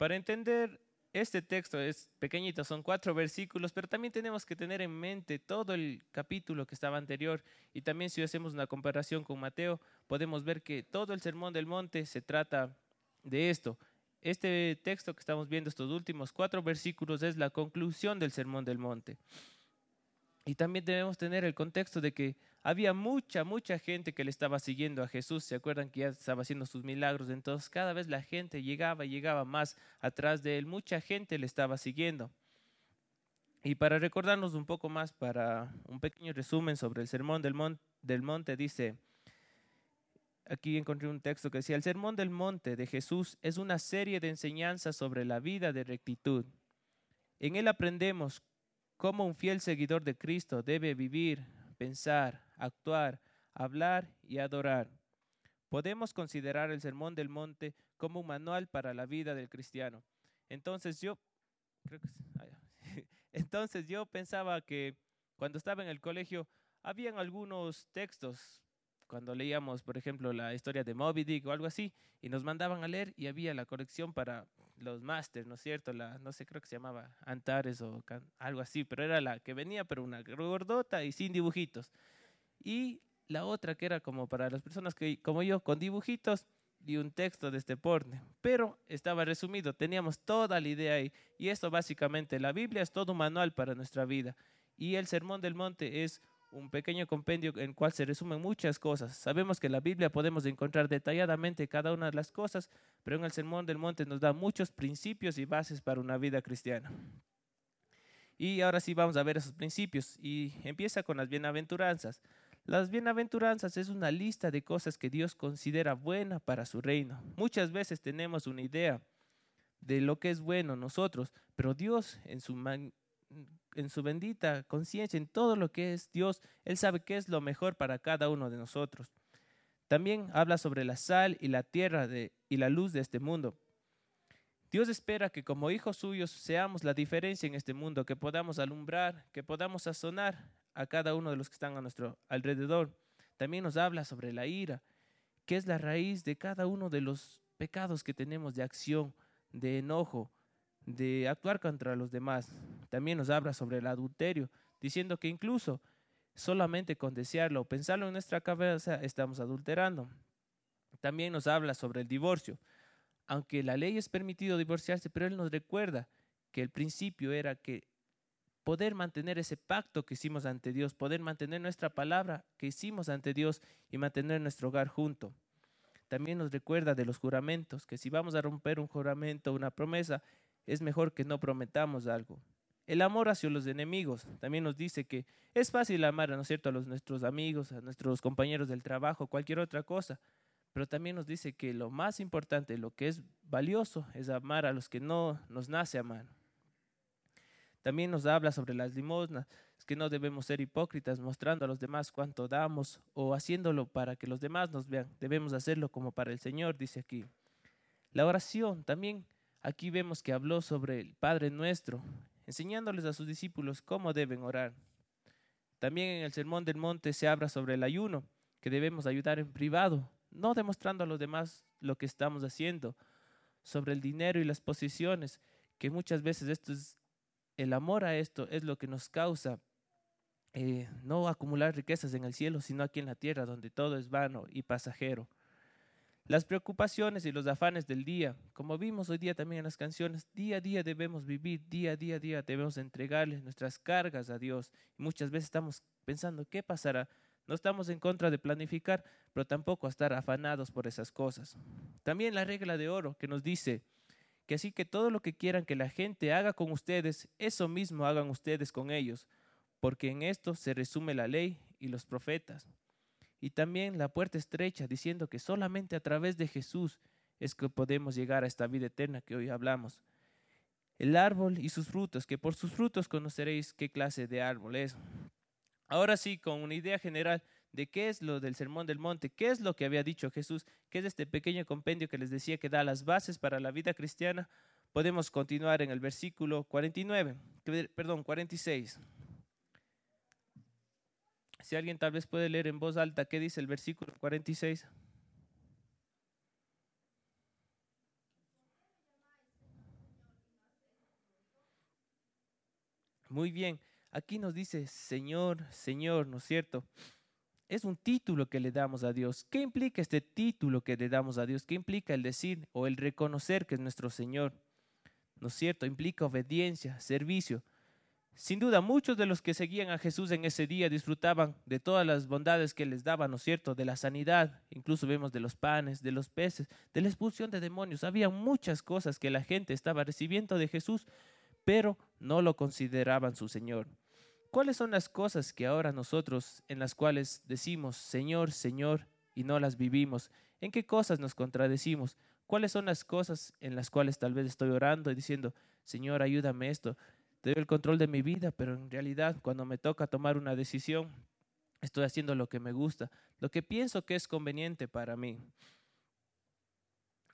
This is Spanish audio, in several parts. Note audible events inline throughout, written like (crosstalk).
Para entender este texto es pequeñito, son cuatro versículos, pero también tenemos que tener en mente todo el capítulo que estaba anterior. Y también si hacemos una comparación con Mateo, podemos ver que todo el Sermón del Monte se trata de esto. Este texto que estamos viendo, estos últimos cuatro versículos, es la conclusión del Sermón del Monte. Y también debemos tener el contexto de que había mucha, mucha gente que le estaba siguiendo a Jesús. ¿Se acuerdan que ya estaba haciendo sus milagros? Entonces cada vez la gente llegaba y llegaba más atrás de él. Mucha gente le estaba siguiendo. Y para recordarnos un poco más, para un pequeño resumen sobre el sermón del, del monte, dice, aquí encontré un texto que decía, el sermón del monte de Jesús es una serie de enseñanzas sobre la vida de rectitud. En él aprendemos cómo un fiel seguidor de Cristo debe vivir, pensar, actuar, hablar y adorar. Podemos considerar el Sermón del Monte como un manual para la vida del cristiano. Entonces yo, ah, (laughs) entonces yo pensaba que cuando estaba en el colegio habían algunos textos cuando leíamos, por ejemplo, la historia de Moby Dick o algo así, y nos mandaban a leer y había la corrección para los máster, ¿no es cierto? La, no sé, creo que se llamaba Antares o algo así, pero era la que venía, pero una gordota y sin dibujitos. Y la otra que era como para las personas que, como yo, con dibujitos y un texto de este porte, pero estaba resumido, teníamos toda la idea ahí. Y esto básicamente, la Biblia es todo un manual para nuestra vida. Y el Sermón del Monte es un pequeño compendio en el cual se resumen muchas cosas. Sabemos que en la Biblia podemos encontrar detalladamente cada una de las cosas, pero en el Sermón del Monte nos da muchos principios y bases para una vida cristiana. Y ahora sí vamos a ver esos principios y empieza con las bienaventuranzas. Las bienaventuranzas es una lista de cosas que Dios considera buena para su reino. Muchas veces tenemos una idea de lo que es bueno nosotros, pero Dios en su en su bendita conciencia, en todo lo que es Dios, Él sabe qué es lo mejor para cada uno de nosotros. También habla sobre la sal y la tierra y la luz de este mundo. Dios espera que como hijos suyos seamos la diferencia en este mundo, que podamos alumbrar, que podamos sazonar a cada uno de los que están a nuestro alrededor. También nos habla sobre la ira, que es la raíz de cada uno de los pecados que tenemos de acción, de enojo, de actuar contra los demás. También nos habla sobre el adulterio, diciendo que incluso solamente con desearlo o pensarlo en nuestra cabeza estamos adulterando. También nos habla sobre el divorcio. Aunque la ley es permitido divorciarse, pero él nos recuerda que el principio era que poder mantener ese pacto que hicimos ante Dios, poder mantener nuestra palabra que hicimos ante Dios y mantener nuestro hogar junto. También nos recuerda de los juramentos, que si vamos a romper un juramento, una promesa, es mejor que no prometamos algo. El amor hacia los enemigos también nos dice que es fácil amar, ¿no es cierto?, a los, nuestros amigos, a nuestros compañeros del trabajo, cualquier otra cosa, pero también nos dice que lo más importante, lo que es valioso, es amar a los que no nos nace amar. También nos habla sobre las limosnas, es que no debemos ser hipócritas mostrando a los demás cuánto damos o haciéndolo para que los demás nos vean. Debemos hacerlo como para el Señor, dice aquí. La oración también Aquí vemos que habló sobre el Padre nuestro, enseñándoles a sus discípulos cómo deben orar. También en el Sermón del Monte se habla sobre el ayuno, que debemos ayudar en privado, no demostrando a los demás lo que estamos haciendo, sobre el dinero y las posiciones, que muchas veces esto es, el amor a esto es lo que nos causa eh, no acumular riquezas en el cielo, sino aquí en la tierra, donde todo es vano y pasajero. Las preocupaciones y los afanes del día, como vimos hoy día también en las canciones, día a día debemos vivir, día a día, día debemos entregarles nuestras cargas a Dios. Y muchas veces estamos pensando, ¿qué pasará? No estamos en contra de planificar, pero tampoco a estar afanados por esas cosas. También la regla de oro que nos dice que así que todo lo que quieran que la gente haga con ustedes, eso mismo hagan ustedes con ellos, porque en esto se resume la ley y los profetas y también la puerta estrecha, diciendo que solamente a través de Jesús es que podemos llegar a esta vida eterna que hoy hablamos. El árbol y sus frutos, que por sus frutos conoceréis qué clase de árbol es. Ahora sí, con una idea general de qué es lo del Sermón del Monte, qué es lo que había dicho Jesús, qué es este pequeño compendio que les decía que da las bases para la vida cristiana, podemos continuar en el versículo 49, perdón, 46. Si alguien tal vez puede leer en voz alta qué dice el versículo 46. Muy bien, aquí nos dice Señor, Señor, ¿no es cierto? Es un título que le damos a Dios. ¿Qué implica este título que le damos a Dios? ¿Qué implica el decir o el reconocer que es nuestro Señor? ¿No es cierto? Implica obediencia, servicio. Sin duda, muchos de los que seguían a Jesús en ese día disfrutaban de todas las bondades que les daba, ¿no es cierto? De la sanidad, incluso vemos de los panes, de los peces, de la expulsión de demonios. Había muchas cosas que la gente estaba recibiendo de Jesús, pero no lo consideraban su Señor. ¿Cuáles son las cosas que ahora nosotros en las cuales decimos Señor, Señor y no las vivimos? ¿En qué cosas nos contradecimos? ¿Cuáles son las cosas en las cuales tal vez estoy orando y diciendo, Señor, ayúdame esto? Te el control de mi vida, pero en realidad cuando me toca tomar una decisión, estoy haciendo lo que me gusta, lo que pienso que es conveniente para mí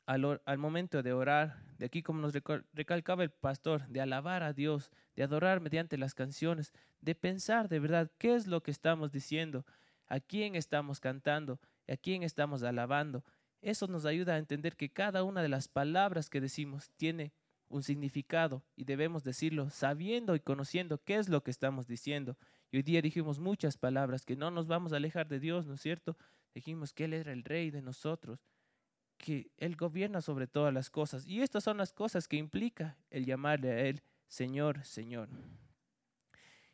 al, momento de orar, de aquí como nos recalcaba el pastor, de alabar a Dios, de adorar mediante las canciones, de pensar de verdad qué es lo que estamos diciendo, a quién estamos cantando, a quién estamos alabando. Eso nos ayuda a entender que cada una de las palabras que decimos tiene un significado y debemos decirlo sabiendo y conociendo qué es lo que estamos diciendo. Y hoy día dijimos muchas palabras que no nos vamos a alejar de Dios, ¿no es cierto? Dijimos que Él era el rey de nosotros, que Él gobierna sobre todas las cosas. Y estas son las cosas que implica el llamarle a Él Señor, Señor.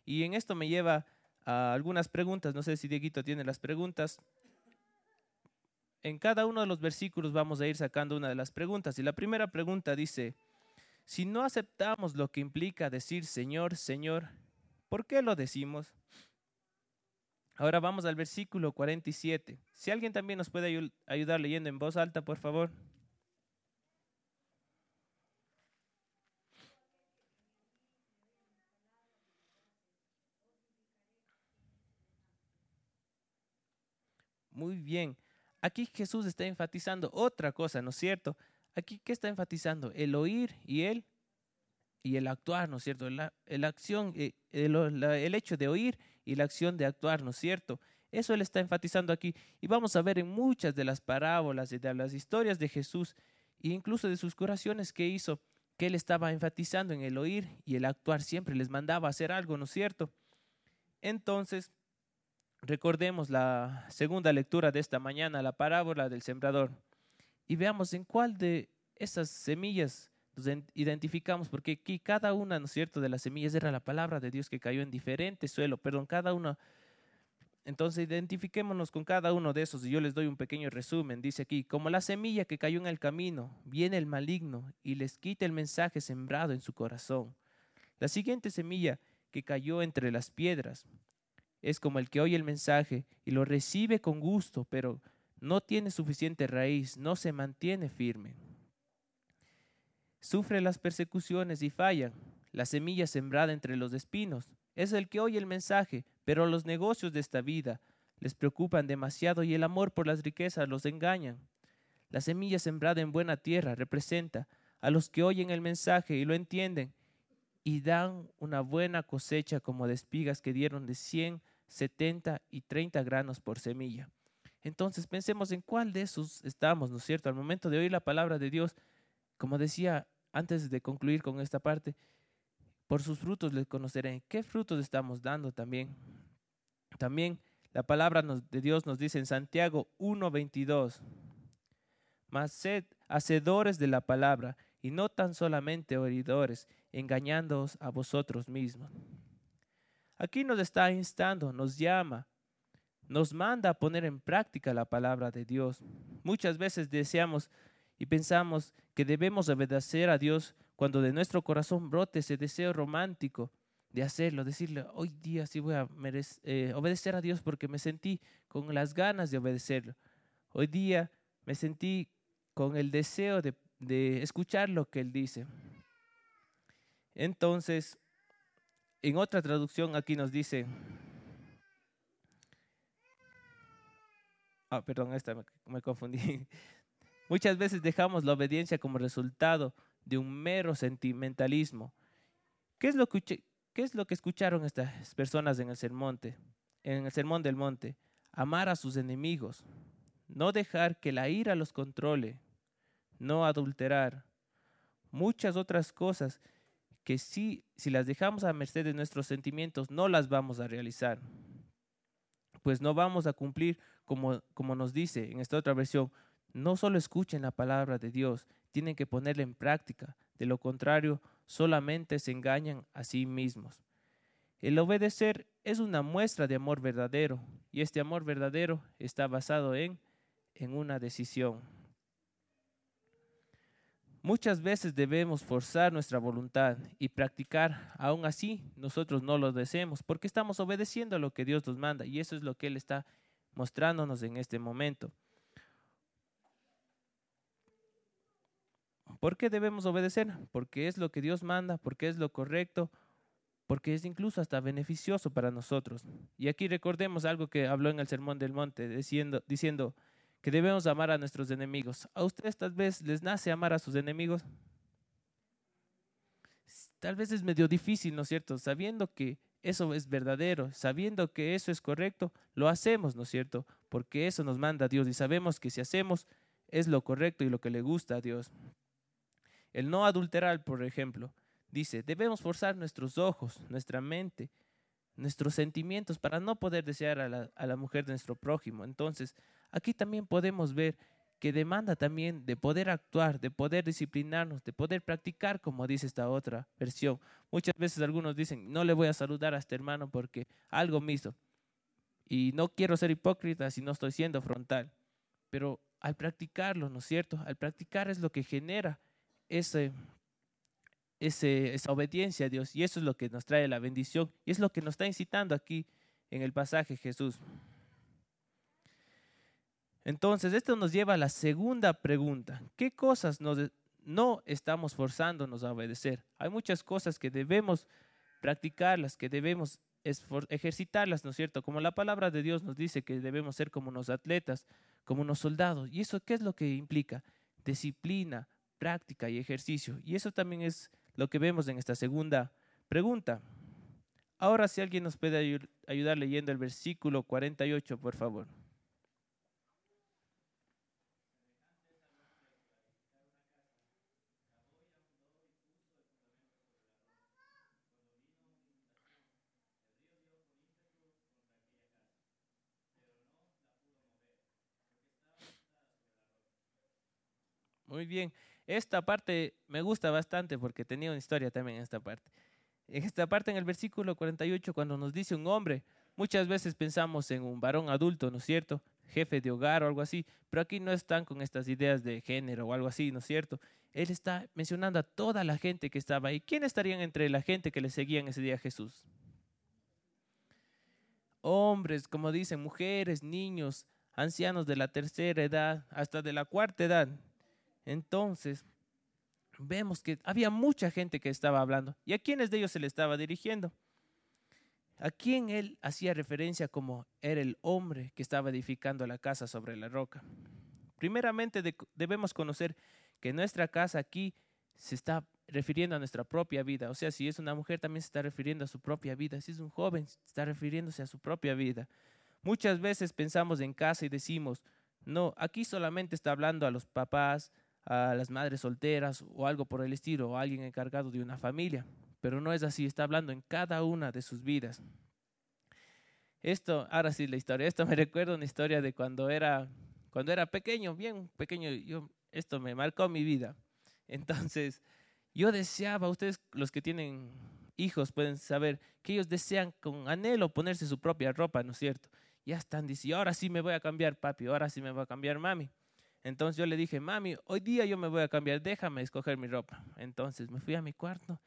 Y en esto me lleva a algunas preguntas. No sé si Dieguito tiene las preguntas. En cada uno de los versículos vamos a ir sacando una de las preguntas. Y la primera pregunta dice, si no aceptamos lo que implica decir Señor, Señor, ¿por qué lo decimos? Ahora vamos al versículo 47. Si alguien también nos puede ayudar leyendo en voz alta, por favor. Muy bien. Aquí Jesús está enfatizando otra cosa, ¿no es cierto? Aquí, ¿qué está enfatizando? El oír y el, y el actuar, ¿no es cierto? La, acción, eh, el hecho de oír y la acción de actuar, ¿no es cierto? Eso él está enfatizando aquí. Y vamos a ver en muchas de las parábolas y de las historias de Jesús, e incluso de sus curaciones que hizo, que él estaba enfatizando en el oír y el actuar. Siempre les mandaba hacer algo, ¿no es cierto? Entonces, recordemos la segunda lectura de esta mañana, la parábola del sembrador, y veamos en cuál de esas semillas nos identificamos, porque aquí cada una, ¿no es cierto?, de las semillas era la palabra de Dios que cayó en diferente suelo, perdón, cada una. Entonces identifiquémonos con cada uno de esos y yo les doy un pequeño resumen. Dice aquí, como la semilla que cayó en el camino, viene el maligno y les quita el mensaje sembrado en su corazón. La siguiente semilla que cayó entre las piedras es como el que oye el mensaje y lo recibe con gusto, pero no tiene suficiente raíz, no se mantiene firme sufre las persecuciones y falla. La semilla sembrada entre los espinos es el que oye el mensaje, pero los negocios de esta vida les preocupan demasiado y el amor por las riquezas los engañan. La semilla sembrada en buena tierra representa a los que oyen el mensaje y lo entienden y dan una buena cosecha como de espigas que dieron de 100, 70 y 30 granos por semilla. Entonces pensemos en cuál de esos estamos, ¿no es cierto? Al momento de oír la palabra de Dios, como decía antes de concluir con esta parte, por sus frutos les conoceré. ¿Qué frutos estamos dando también? También la palabra de Dios nos dice en Santiago 1:22, mas sed hacedores de la palabra y no tan solamente oidores, engañándoos a vosotros mismos. Aquí nos está instando, nos llama, nos manda a poner en práctica la palabra de Dios. Muchas veces deseamos y pensamos que debemos obedecer a Dios cuando de nuestro corazón brote ese deseo romántico de hacerlo, decirle, hoy día sí voy a eh, obedecer a Dios porque me sentí con las ganas de obedecerlo. Hoy día me sentí con el deseo de, de escuchar lo que Él dice. Entonces, en otra traducción aquí nos dice, ah, perdón, esta me confundí. (laughs) Muchas veces dejamos la obediencia como resultado de un mero sentimentalismo. ¿Qué es lo que, qué es lo que escucharon estas personas en el, sermón, en el sermón del monte? Amar a sus enemigos, no dejar que la ira los controle, no adulterar, muchas otras cosas que si, si las dejamos a merced de nuestros sentimientos, no las vamos a realizar. Pues no vamos a cumplir como, como nos dice en esta otra versión. No solo escuchen la palabra de Dios, tienen que ponerla en práctica. De lo contrario, solamente se engañan a sí mismos. El obedecer es una muestra de amor verdadero y este amor verdadero está basado en, en una decisión. Muchas veces debemos forzar nuestra voluntad y practicar, aún así nosotros no lo deseemos, porque estamos obedeciendo a lo que Dios nos manda y eso es lo que Él está mostrándonos en este momento. ¿Por qué debemos obedecer? Porque es lo que Dios manda, porque es lo correcto, porque es incluso hasta beneficioso para nosotros. Y aquí recordemos algo que habló en el Sermón del Monte, diciendo, diciendo que debemos amar a nuestros enemigos. ¿A ustedes tal vez les nace amar a sus enemigos? Tal vez es medio difícil, ¿no es cierto? Sabiendo que eso es verdadero, sabiendo que eso es correcto, lo hacemos, ¿no es cierto? Porque eso nos manda Dios y sabemos que si hacemos es lo correcto y lo que le gusta a Dios. El no adulterar, por ejemplo, dice, debemos forzar nuestros ojos, nuestra mente, nuestros sentimientos para no poder desear a la, a la mujer de nuestro prójimo. Entonces, aquí también podemos ver que demanda también de poder actuar, de poder disciplinarnos, de poder practicar, como dice esta otra versión. Muchas veces algunos dicen, no le voy a saludar a este hermano porque algo me. Y no quiero ser hipócrita si no estoy siendo frontal. Pero al practicarlo, ¿no es cierto? Al practicar es lo que genera ese, esa obediencia a Dios. Y eso es lo que nos trae la bendición. Y es lo que nos está incitando aquí en el pasaje Jesús. Entonces, esto nos lleva a la segunda pregunta. ¿Qué cosas no estamos forzándonos a obedecer? Hay muchas cosas que debemos practicarlas, que debemos ejercitarlas, ¿no es cierto? Como la palabra de Dios nos dice que debemos ser como unos atletas, como unos soldados. ¿Y eso qué es lo que implica? Disciplina, práctica y ejercicio. Y eso también es lo que vemos en esta segunda pregunta. Ahora, si alguien nos puede ayudar leyendo el versículo 48, por favor. Muy bien. Esta parte me gusta bastante porque tenía una historia también en esta parte. En esta parte, en el versículo 48, cuando nos dice un hombre, muchas veces pensamos en un varón adulto, ¿no es cierto? Jefe de hogar o algo así, pero aquí no están con estas ideas de género o algo así, ¿no es cierto? Él está mencionando a toda la gente que estaba ahí. ¿Quién estarían entre la gente que le seguían ese día a Jesús? Hombres, como dicen, mujeres, niños, ancianos de la tercera edad, hasta de la cuarta edad. Entonces, vemos que había mucha gente que estaba hablando. ¿Y a quiénes de ellos se le estaba dirigiendo? ¿A quién él hacía referencia como era el hombre que estaba edificando la casa sobre la roca? Primeramente debemos conocer que nuestra casa aquí se está refiriendo a nuestra propia vida. O sea, si es una mujer también se está refiriendo a su propia vida. Si es un joven, está refiriéndose a su propia vida. Muchas veces pensamos en casa y decimos, no, aquí solamente está hablando a los papás, a las madres solteras o algo por el estilo, o alguien encargado de una familia. Pero no es así, está hablando en cada una de sus vidas. Esto, ahora sí la historia, esto me (laughs) recuerda una historia de cuando era, cuando era pequeño, bien pequeño, yo, esto me marcó mi vida. Entonces, yo deseaba, ustedes los que tienen hijos pueden saber que ellos desean con anhelo ponerse su propia ropa, ¿no es cierto? Ya están diciendo, ahora sí me voy a cambiar papi, ahora sí me voy a cambiar mami. Entonces yo le dije, mami, hoy día yo me voy a cambiar, déjame escoger mi ropa. Entonces me fui a mi cuarto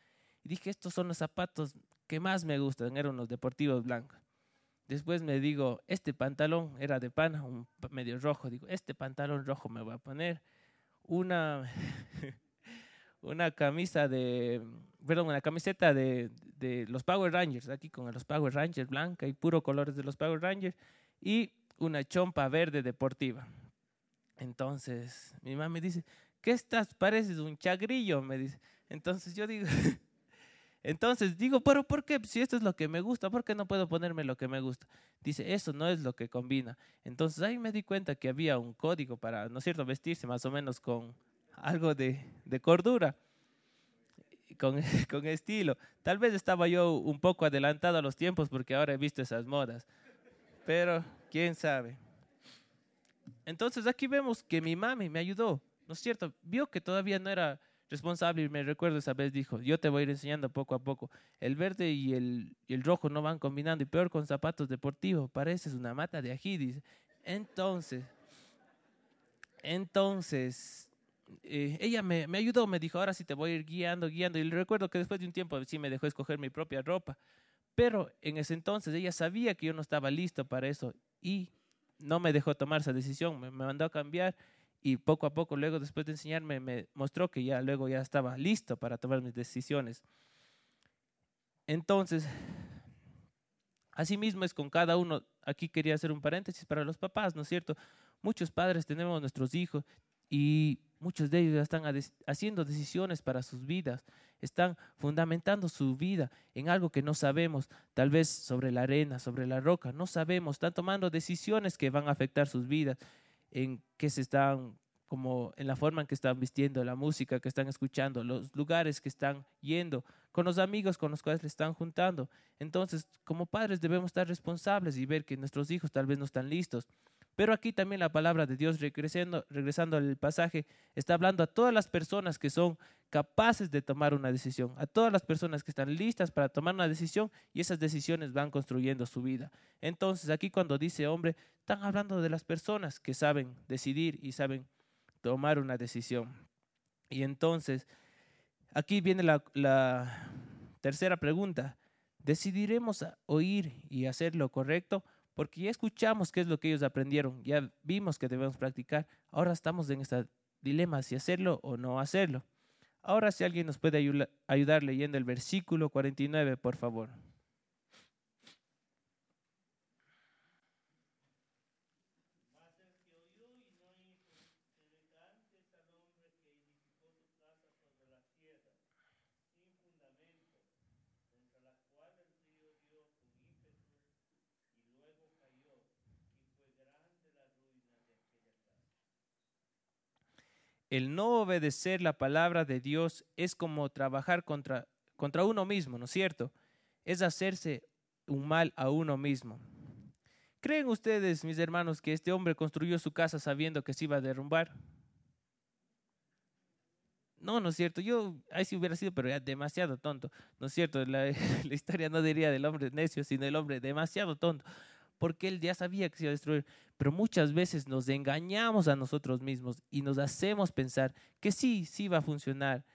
y dije, estos son los zapatos que más me gustan, eran unos deportivos blancos. Después me digo, este pantalón era de pana, un medio rojo. Digo, este pantalón rojo me voy a poner. Una, (laughs) una camisa de, perdón, una camiseta de, de los Power Rangers, aquí con los Power Rangers blanca y puro colores de los Power Rangers. Y una chompa verde deportiva. Entonces, mi mamá me dice, ¿qué estás? Pareces un chagrillo, me dice. Entonces yo digo, (laughs) entonces digo, pero ¿por qué? Si esto es lo que me gusta, ¿por qué no puedo ponerme lo que me gusta? Dice, eso no es lo que combina. Entonces ahí me di cuenta que había un código para, ¿no es cierto?, vestirse más o menos con algo de, de cordura. con, (laughs) con estilo. Tal vez estaba yo un poco adelantado a los tiempos porque ahora he visto esas modas. Pero, quién sabe. Entonces aquí vemos que mi mami me ayudó, ¿no es cierto? Vio que todavía no era responsable y me recuerdo esa vez dijo, yo te voy a ir enseñando poco a poco. El verde y el, y el rojo no van combinando y peor con zapatos deportivos, pareces una mata de ají, dice. Entonces, entonces, eh, ella me, me, ayudó, me dijo, ahora sí te voy a ir guiando, guiando. Y recuerdo que después de un tiempo sí me dejó escoger mi propia ropa. Pero en ese entonces ella sabía que yo no estaba listo para eso y no me dejó tomar esa decisión, me, me mandó a cambiar y poco a poco, luego después de enseñarme, me mostró que ya luego ya estaba listo para tomar mis decisiones. Entonces, Asimismo es con cada uno, aquí quería hacer un paréntesis para los papás, ¿no es cierto? Muchos padres tenemos nuestros hijos y muchos de ellos están haciendo decisiones para sus vidas, están fundamentando su vida en algo que no sabemos, tal vez sobre la arena, sobre la roca, no sabemos, están tomando decisiones que van a afectar sus vidas, en qué se están como en la forma en que están vistiendo, la música que están escuchando, los lugares que están yendo, con los amigos con los cuales le están juntando. Entonces, como padres debemos estar responsables y ver que nuestros hijos tal vez no están listos. Pero aquí también la palabra de Dios, regresando, al pasaje, está hablando a todas las personas que son capaces de tomar una decisión, a todas las personas que están listas para tomar una decisión y esas decisiones van construyendo su vida. Entonces aquí cuando dice hombre, están hablando de las personas que saben decidir y saben tomar una decisión. Y entonces, aquí viene la, tercera pregunta. ¿Decidiremos oír y hacer lo correcto? Porque ya escuchamos qué es lo que ellos aprendieron, ya vimos que debemos practicar. Ahora estamos en este dilema si hacerlo o no hacerlo. Ahora si alguien nos puede ayudar leyendo el versículo 49, por favor. El no obedecer la palabra de Dios es como trabajar contra, contra uno mismo, ¿no es cierto? Es hacerse un mal a uno mismo. ¿Creen ustedes, mis hermanos, que este hombre construyó su casa sabiendo que se iba a derrumbar? No, no es cierto. Yo, ahí sí hubiera sido, pero ya demasiado tonto. No es cierto. La, (laughs) la historia no diría del hombre necio, sino del hombre demasiado tonto porque él ya sabía que se iba a destruir. Pero muchas veces nos engañamos a nosotros mismos y nos hacemos pensar que sí, sí va a funcionar.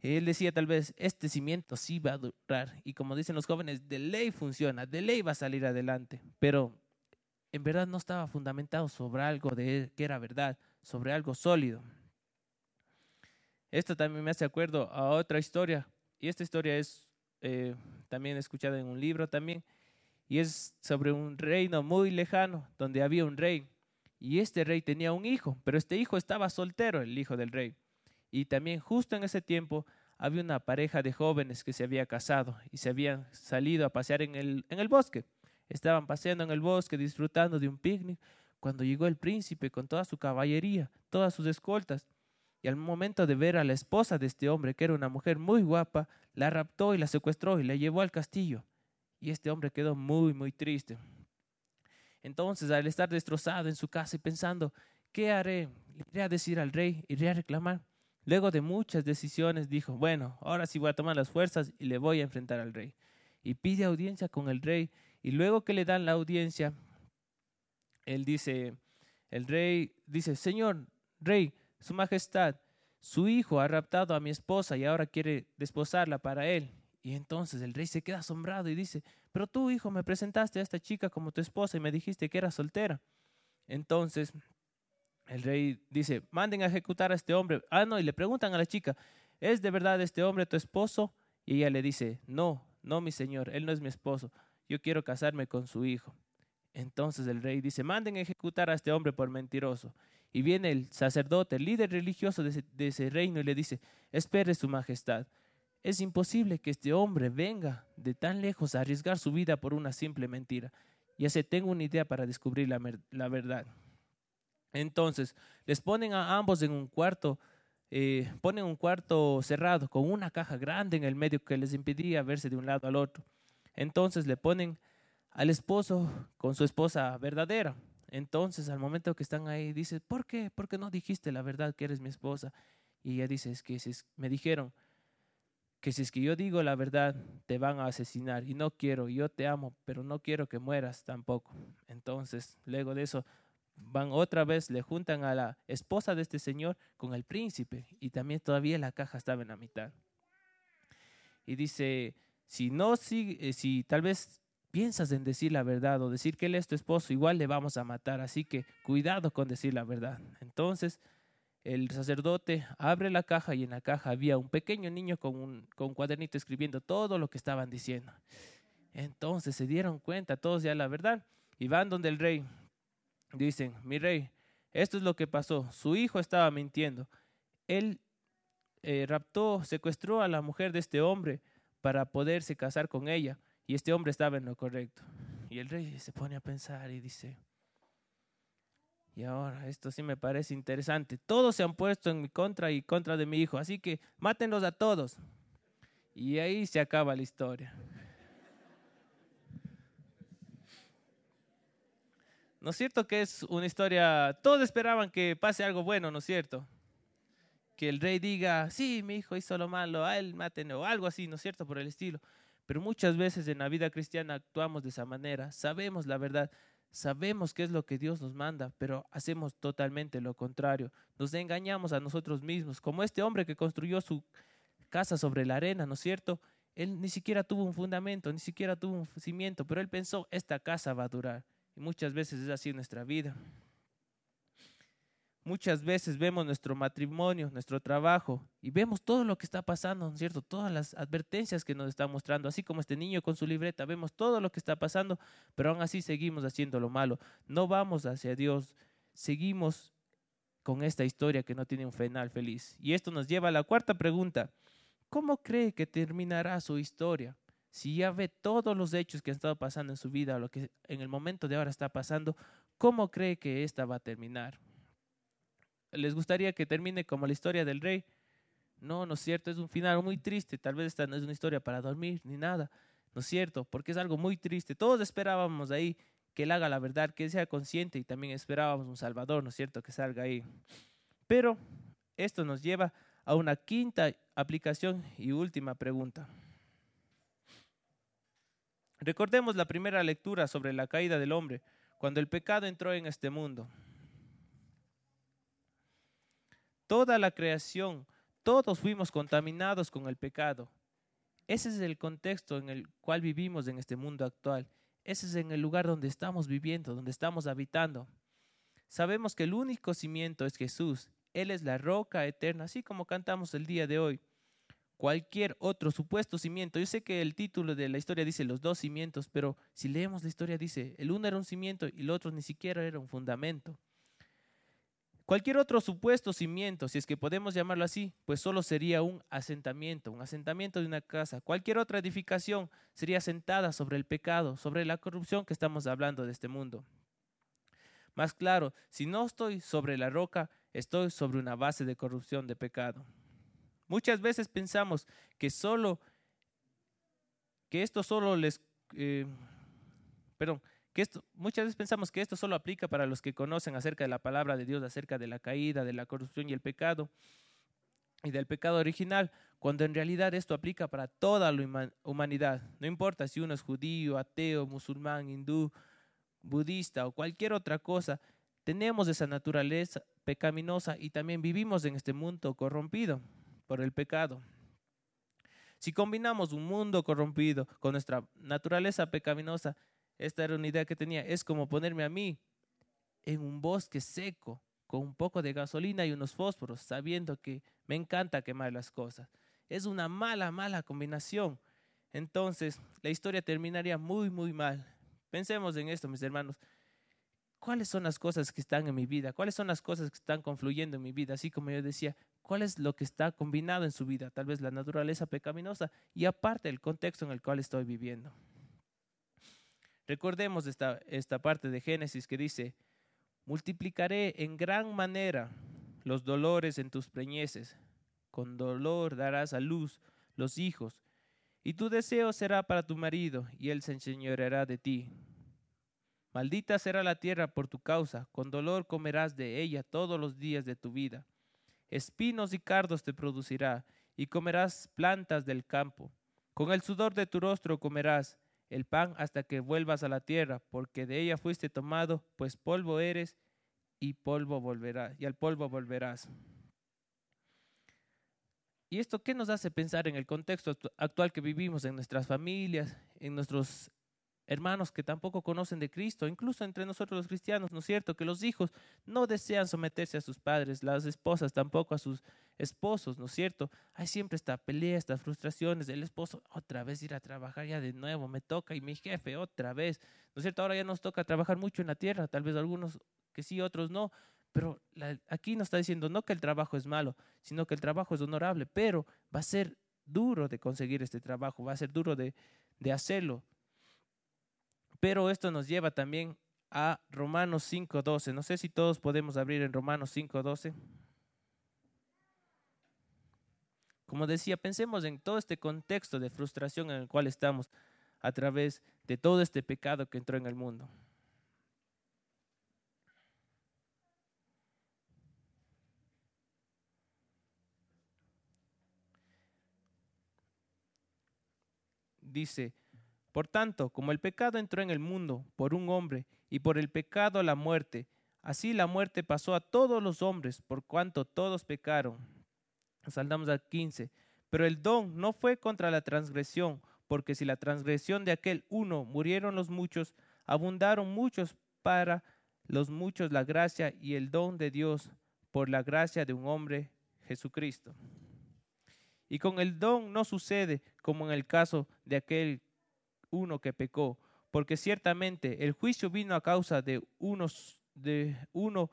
Él decía tal vez, este cimiento sí va a durar. Y como dicen los jóvenes, de ley funciona, de ley va a salir adelante. Pero en verdad no estaba fundamentado sobre algo de que era verdad, sobre algo sólido. Esto también me hace acuerdo a otra historia. Y esta historia es eh, también escuchada en un libro también y es sobre un reino muy lejano donde había un rey y este rey tenía un hijo, pero este hijo estaba soltero, el hijo del rey. Y también justo en ese tiempo había una pareja de jóvenes que se había casado y se habían salido a pasear en el, en el bosque. Estaban paseando en el bosque disfrutando de un picnic cuando llegó el príncipe con toda su caballería, todas sus escoltas. Y al momento de ver a la esposa de este hombre, que era una mujer muy guapa, la raptó y la secuestró y la llevó al castillo. Y este hombre quedó muy, muy triste. Entonces, al estar destrozado en su casa y pensando, ¿qué haré? Iré a decir al rey, iré a reclamar. Luego de muchas decisiones dijo, bueno, ahora sí voy a tomar las fuerzas y le voy a enfrentar al rey. Y pide audiencia con el rey. Y luego que le dan la audiencia, él dice, el rey dice, Señor, rey, su majestad, su hijo ha raptado a mi esposa y ahora quiere desposarla para él. Y entonces el rey se queda asombrado y dice, pero tú, hijo, me presentaste a esta chica como tu esposa y me dijiste que era soltera. Entonces el rey dice, manden a ejecutar a este hombre. Ah, no, y le preguntan a la chica, ¿es de verdad este hombre tu esposo? Y ella le dice, no, no, mi señor, él no es mi esposo, yo quiero casarme con su hijo. Entonces el rey dice, manden a ejecutar a este hombre por mentiroso. Y viene el sacerdote, el líder religioso de ese, de ese reino, y le dice, espere su majestad, es imposible que este hombre venga de tan lejos a arriesgar su vida por una simple mentira. Ya se tengo una idea para descubrir la, la verdad. Entonces, les ponen a ambos en un cuarto eh, ponen un cuarto cerrado con una caja grande en el medio que les impedía verse de un lado al otro. Entonces le ponen al esposo con su esposa verdadera. Entonces al momento que están ahí, dice, ¿por qué? ¿Por qué no dijiste la verdad que eres mi esposa? Y ella dice, es que si me dijeron que si es que yo digo la verdad, te van a asesinar y no quiero, yo te amo, pero no quiero que mueras tampoco. Entonces, luego de eso, van otra vez, le juntan a la esposa de este señor con el príncipe y también todavía la caja estaba en la mitad. Y dice, si no, si, eh, si tal vez piensas en decir la verdad o decir que él es tu esposo, igual le vamos a matar, así que cuidado con decir la verdad. Entonces el sacerdote abre la caja y en la caja había un pequeño niño con un, con cuadernito escribiendo todo lo que estaban diciendo. Entonces se dieron cuenta todos ya la verdad y van donde el rey. Dicen, mi rey, esto es lo que pasó. Su hijo estaba mintiendo. Él eh, raptó, secuestró a la mujer de este hombre para poderse casar con ella y este hombre estaba en lo correcto. Y el rey se pone a pensar y dice, y ahora, esto sí me parece interesante. Todos se han puesto en mi contra y contra de mi hijo, así que mátenlos a todos. Y ahí se acaba la historia. ¿No es cierto que es una historia, todos esperaban que pase algo bueno, ¿no es cierto? Que el rey diga, sí, mi hijo hizo lo malo, a él maten o algo así, ¿no es cierto? Por el estilo. Pero muchas veces en la vida cristiana actuamos de esa manera, sabemos la verdad, Sabemos qué es lo que Dios nos manda, pero hacemos totalmente lo contrario. Nos engañamos a nosotros mismos, como este hombre que construyó su casa sobre la arena, ¿no es cierto? Él ni siquiera tuvo un fundamento, ni siquiera tuvo un cimiento, pero él pensó, esta casa va a durar. Y muchas veces es así nuestra vida. Muchas veces vemos nuestro matrimonio, nuestro trabajo y vemos todo lo que está pasando, ¿no es cierto? Todas las advertencias que nos está mostrando, así como este niño con su libreta, vemos todo lo que está pasando, pero aún así seguimos haciendo lo malo. No vamos hacia Dios, seguimos con esta historia que no tiene un final feliz. Y esto nos lleva a la cuarta pregunta. ¿Cómo cree que terminará su historia? Si ya ve todos los hechos que han estado pasando en su vida, lo que en el momento de ahora está pasando, ¿cómo cree que esta va a terminar? Les gustaría que termine como la historia del rey. No, no es cierto, es un final muy triste. Tal vez esta no es una historia para dormir ni nada. No es cierto, porque es algo muy triste. Todos esperábamos ahí que él haga la verdad, que él sea consciente y también esperábamos un Salvador, ¿no es cierto?, que salga ahí. Pero esto nos lleva a una quinta aplicación y última pregunta. Recordemos la primera lectura sobre la caída del hombre, cuando el pecado entró en este mundo toda la creación, todos fuimos contaminados con el pecado. Ese es el contexto en el cual vivimos en este mundo actual. Ese es en el lugar donde estamos viviendo, donde estamos habitando. Sabemos que el único cimiento es Jesús. Él es la roca eterna, así como cantamos el día de hoy. Cualquier otro supuesto cimiento. Yo sé que el título de la historia dice los dos cimientos, pero si leemos la historia dice, el uno era un cimiento y el otro ni siquiera era un fundamento. Cualquier otro supuesto cimiento, si es que podemos llamarlo así, pues solo sería un asentamiento, un asentamiento de una casa. Cualquier otra edificación sería sentada sobre el pecado, sobre la corrupción que estamos hablando de este mundo. Más claro, si no estoy sobre la roca, estoy sobre una base de corrupción, de pecado. Muchas veces pensamos que solo, que esto solo les, eh, perdón, muchas veces pensamos que esto solo aplica para los que conocen acerca de la palabra de Dios, acerca de la caída, de la corrupción y el pecado, y del pecado original, cuando en realidad esto aplica para toda la humanidad. No importa si uno es judío, ateo, musulmán, hindú, budista o cualquier otra cosa, tenemos esa naturaleza pecaminosa y también vivimos en este mundo corrompido por el pecado. Si combinamos un mundo corrompido con nuestra naturaleza pecaminosa, esta era una idea que tenía. Es como ponerme a mí en un bosque seco con un poco de gasolina y unos fósforos, sabiendo que me encanta quemar las cosas. Es una mala, mala combinación. Entonces, la historia terminaría muy, muy mal. Pensemos en esto, mis hermanos. ¿Cuáles son las cosas que están en mi vida? ¿Cuáles son las cosas que están confluyendo en mi vida? Así como yo decía, ¿cuál es lo que está combinado en su vida? Tal vez la naturaleza pecaminosa y aparte el contexto en el cual estoy viviendo. Recordemos esta, esta parte de Génesis que dice, multiplicaré en gran manera los dolores en tus preñeces. Con dolor darás a luz los hijos, y tu deseo será para tu marido, y él se enseñoreará de ti. Maldita será la tierra por tu causa, con dolor comerás de ella todos los días de tu vida. Espinos y cardos te producirá, y comerás plantas del campo. Con el sudor de tu rostro comerás el pan hasta que vuelvas a la tierra, porque de ella fuiste tomado, pues polvo eres y polvo volverás, y al polvo volverás. ¿Y esto qué nos hace pensar en el contexto actual que vivimos en nuestras familias, en nuestros hermanos que tampoco conocen de Cristo, incluso entre nosotros los cristianos, ¿no es cierto? Que los hijos no desean someterse a sus padres, las esposas tampoco a sus esposos, ¿no es cierto? Hay siempre esta pelea, estas frustraciones del esposo, otra vez ir a trabajar ya de nuevo, me toca, y mi jefe otra vez, ¿no es cierto? Ahora ya nos toca trabajar mucho en la tierra, tal vez algunos que sí, otros no, pero aquí nos está diciendo no que el trabajo es malo, sino que el trabajo es honorable, pero va a ser duro de conseguir este trabajo, va a ser duro de, de hacerlo. Pero esto nos lleva también a Romanos 5.12. No sé si todos podemos abrir en Romanos 5.12. Como decía, pensemos en todo este contexto de frustración en el cual estamos a través de todo este pecado que entró en el mundo. Dice, por tanto, como el pecado entró en el mundo por un hombre y por el pecado la muerte, así la muerte pasó a todos los hombres por cuanto todos pecaron. Saldamos al 15. Pero el don no fue contra la transgresión, porque si la transgresión de aquel uno murieron los muchos, abundaron muchos para los muchos la gracia y el don de Dios por la gracia de un hombre, Jesucristo. Y con el don no sucede como en el caso de aquel uno que pecó, porque ciertamente el juicio vino a causa de de uno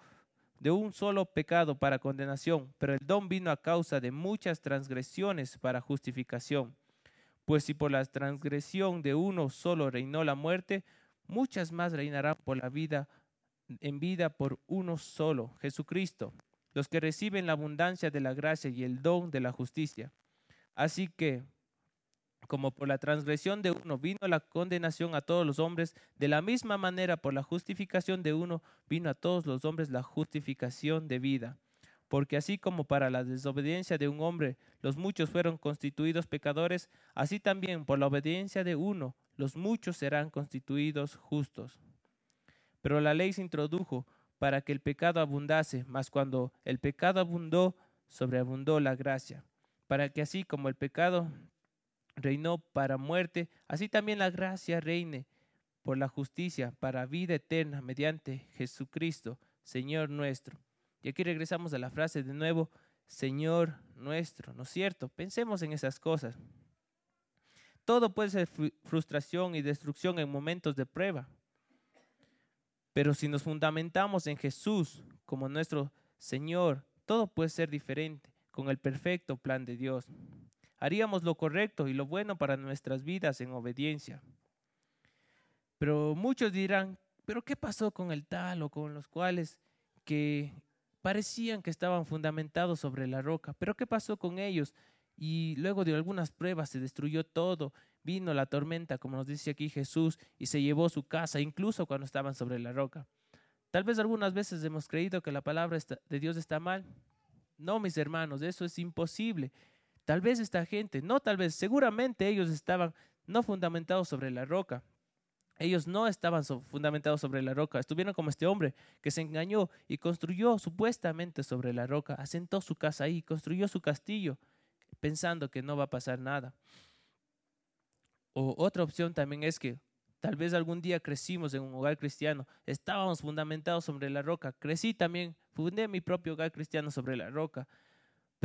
de un solo pecado para condenación, pero el don vino a causa de muchas transgresiones para justificación. Pues si por la transgresión de uno solo reinó la muerte, muchas más reinarán por la vida en vida por uno solo, Jesucristo, los que reciben la abundancia de la gracia y el don de la justicia. Así que como por la transgresión de uno vino la condenación a todos los hombres, de la misma manera por la justificación de uno vino a todos los hombres la justificación de vida. Porque así como para la desobediencia de un hombre los muchos fueron constituidos pecadores, así también por la obediencia de uno los muchos serán constituidos justos. Pero la ley se introdujo para que el pecado abundase, mas cuando el pecado abundó, sobreabundó la gracia, para que así como el pecado reinó para muerte, así también la gracia reine por la justicia para vida eterna mediante Jesucristo, Señor nuestro. Y aquí regresamos a la frase de nuevo, Señor nuestro, ¿no es cierto? Pensemos en esas cosas. Todo puede ser frustración y destrucción en momentos de prueba. Pero si nos fundamentamos en Jesús como nuestro Señor, todo puede ser diferente con el perfecto plan de Dios haríamos lo correcto y lo bueno para nuestras vidas en obediencia. Pero muchos dirán, pero ¿qué pasó con el tal o con los cuales que parecían que estaban fundamentados sobre la roca? ¿Pero qué pasó con ellos? Y luego de algunas pruebas se destruyó todo, vino la tormenta, como nos dice aquí Jesús, y se llevó su casa, incluso cuando estaban sobre la roca. Tal vez algunas veces hemos creído que la palabra de Dios está mal. No, mis hermanos, eso es imposible. Tal vez esta gente, no tal vez, seguramente ellos estaban no fundamentados sobre la roca. Ellos no estaban fundamentados sobre la roca, estuvieron como este hombre que se engañó y construyó supuestamente sobre la roca, asentó su casa ahí, construyó su castillo pensando que no va a pasar nada. O otra opción también es que tal vez algún día crecimos en un hogar cristiano, estábamos fundamentados sobre la roca, crecí también, fundé mi propio hogar cristiano sobre la roca,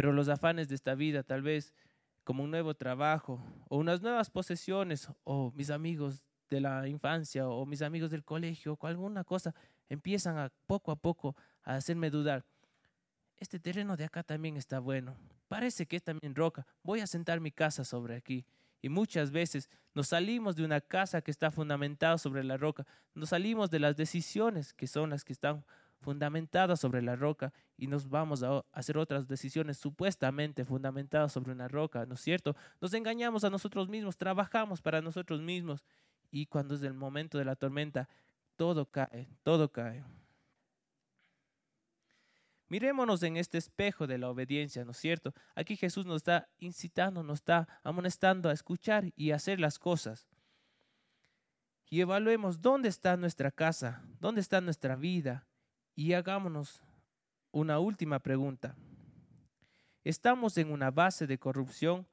pero los afanes de esta vida, tal vez como un nuevo trabajo o unas nuevas posesiones o mis amigos de la infancia o mis amigos del colegio o alguna cosa, empiezan a poco a poco a hacerme dudar. Este terreno de acá también está bueno. Parece que es también roca. Voy a sentar mi casa sobre aquí. Y muchas veces nos salimos de una casa que está fundamentada sobre la roca. Nos salimos de las decisiones que son las que están fundamentada sobre la roca y nos vamos a hacer otras decisiones supuestamente fundamentadas sobre una roca, ¿no es cierto? Nos engañamos a nosotros mismos, trabajamos para nosotros mismos y cuando es el momento de la tormenta, todo cae, todo cae. Mirémonos en este espejo de la obediencia, ¿no es cierto? Aquí Jesús nos está incitando, nos está amonestando a escuchar y hacer las cosas. Y evaluemos dónde está nuestra casa, dónde está nuestra vida. Y hagámonos una última pregunta. ¿Estamos en una base de corrupción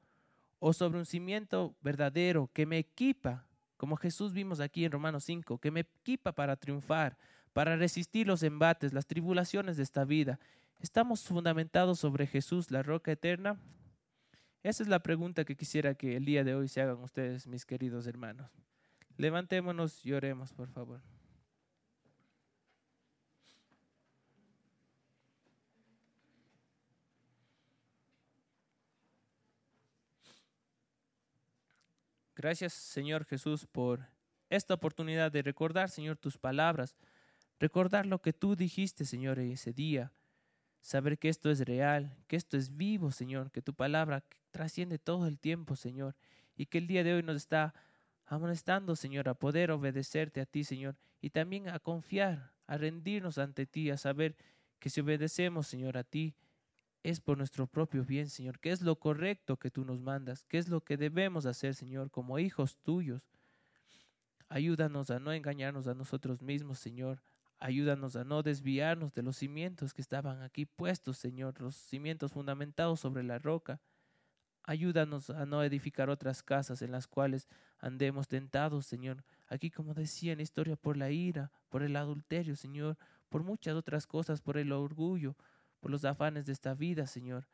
o sobre un cimiento verdadero que me equipa, como Jesús vimos aquí en Romanos 5, que me equipa para triunfar, para resistir los embates, las tribulaciones de esta vida. ¿Estamos fundamentados sobre Jesús, la roca eterna? Esa es la pregunta que quisiera que el día de hoy se hagan ustedes, mis queridos hermanos. Levantémonos y oremos, por favor. Gracias, Señor Jesús, por esta oportunidad de recordar, Señor, tus palabras Recordar lo que tú dijiste, Señor, ese día. Saber que esto es real, que esto es vivo, Señor, que tu palabra trasciende todo el tiempo, Señor, y que el día de hoy nos está amonestando, Señor, a poder obedecerte a ti, Señor, y también a confiar, a rendirnos ante ti, a saber que si obedecemos, Señor, a ti, es por nuestro propio bien, Señor, que es lo correcto que tú nos mandas, que es lo que debemos hacer, Señor, como hijos tuyos. Ayúdanos a no engañarnos a nosotros mismos, Señor, Ayúdanos a no desviarnos de los cimientos que estaban aquí puestos, Señor, los cimientos fundamentados sobre la roca. Ayúdanos a no edificar otras casas en las cuales andemos tentados, Señor. Aquí, como decía en la historia, por la ira, por el adulterio, Señor, por muchas otras cosas, por el orgullo, por los afanes de esta vida, Señor.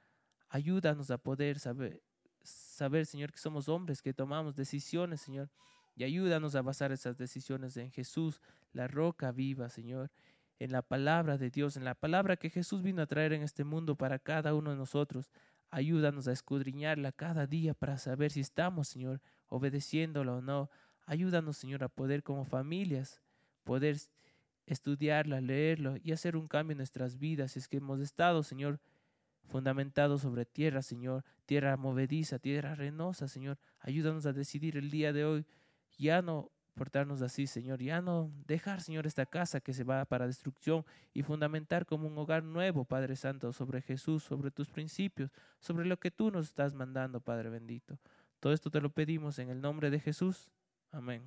Ayúdanos a poder saber, saber, Señor, que somos hombres, que tomamos decisiones, Señor, y ayúdanos a basar esas decisiones en Jesús, la roca viva, Señor, en la palabra de Dios, en la palabra que Jesús vino a traer en este mundo para cada uno de nosotros. Ayúdanos a escudriñarla cada día para saber si estamos, Señor, obedeciéndola o no. Ayúdanos, Señor, a poder como familias, poder estudiarla, leerlo y hacer un cambio en nuestras vidas. Es que hemos estado, Señor, fundamentados sobre tierra, Señor, tierra movediza, tierra arenosa, Señor. Ayúdanos a decidir el día de hoy ya no portarnos así, Señor, ya no dejar, Señor, esta casa que se va para destrucción y fundamentar como un hogar nuevo, Padre Santo, sobre Jesús, sobre tus principios, sobre lo que tú nos estás mandando, Padre bendito. Todo esto te lo pedimos en el nombre de Jesús. Amén.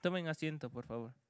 Tomen asiento, por favor.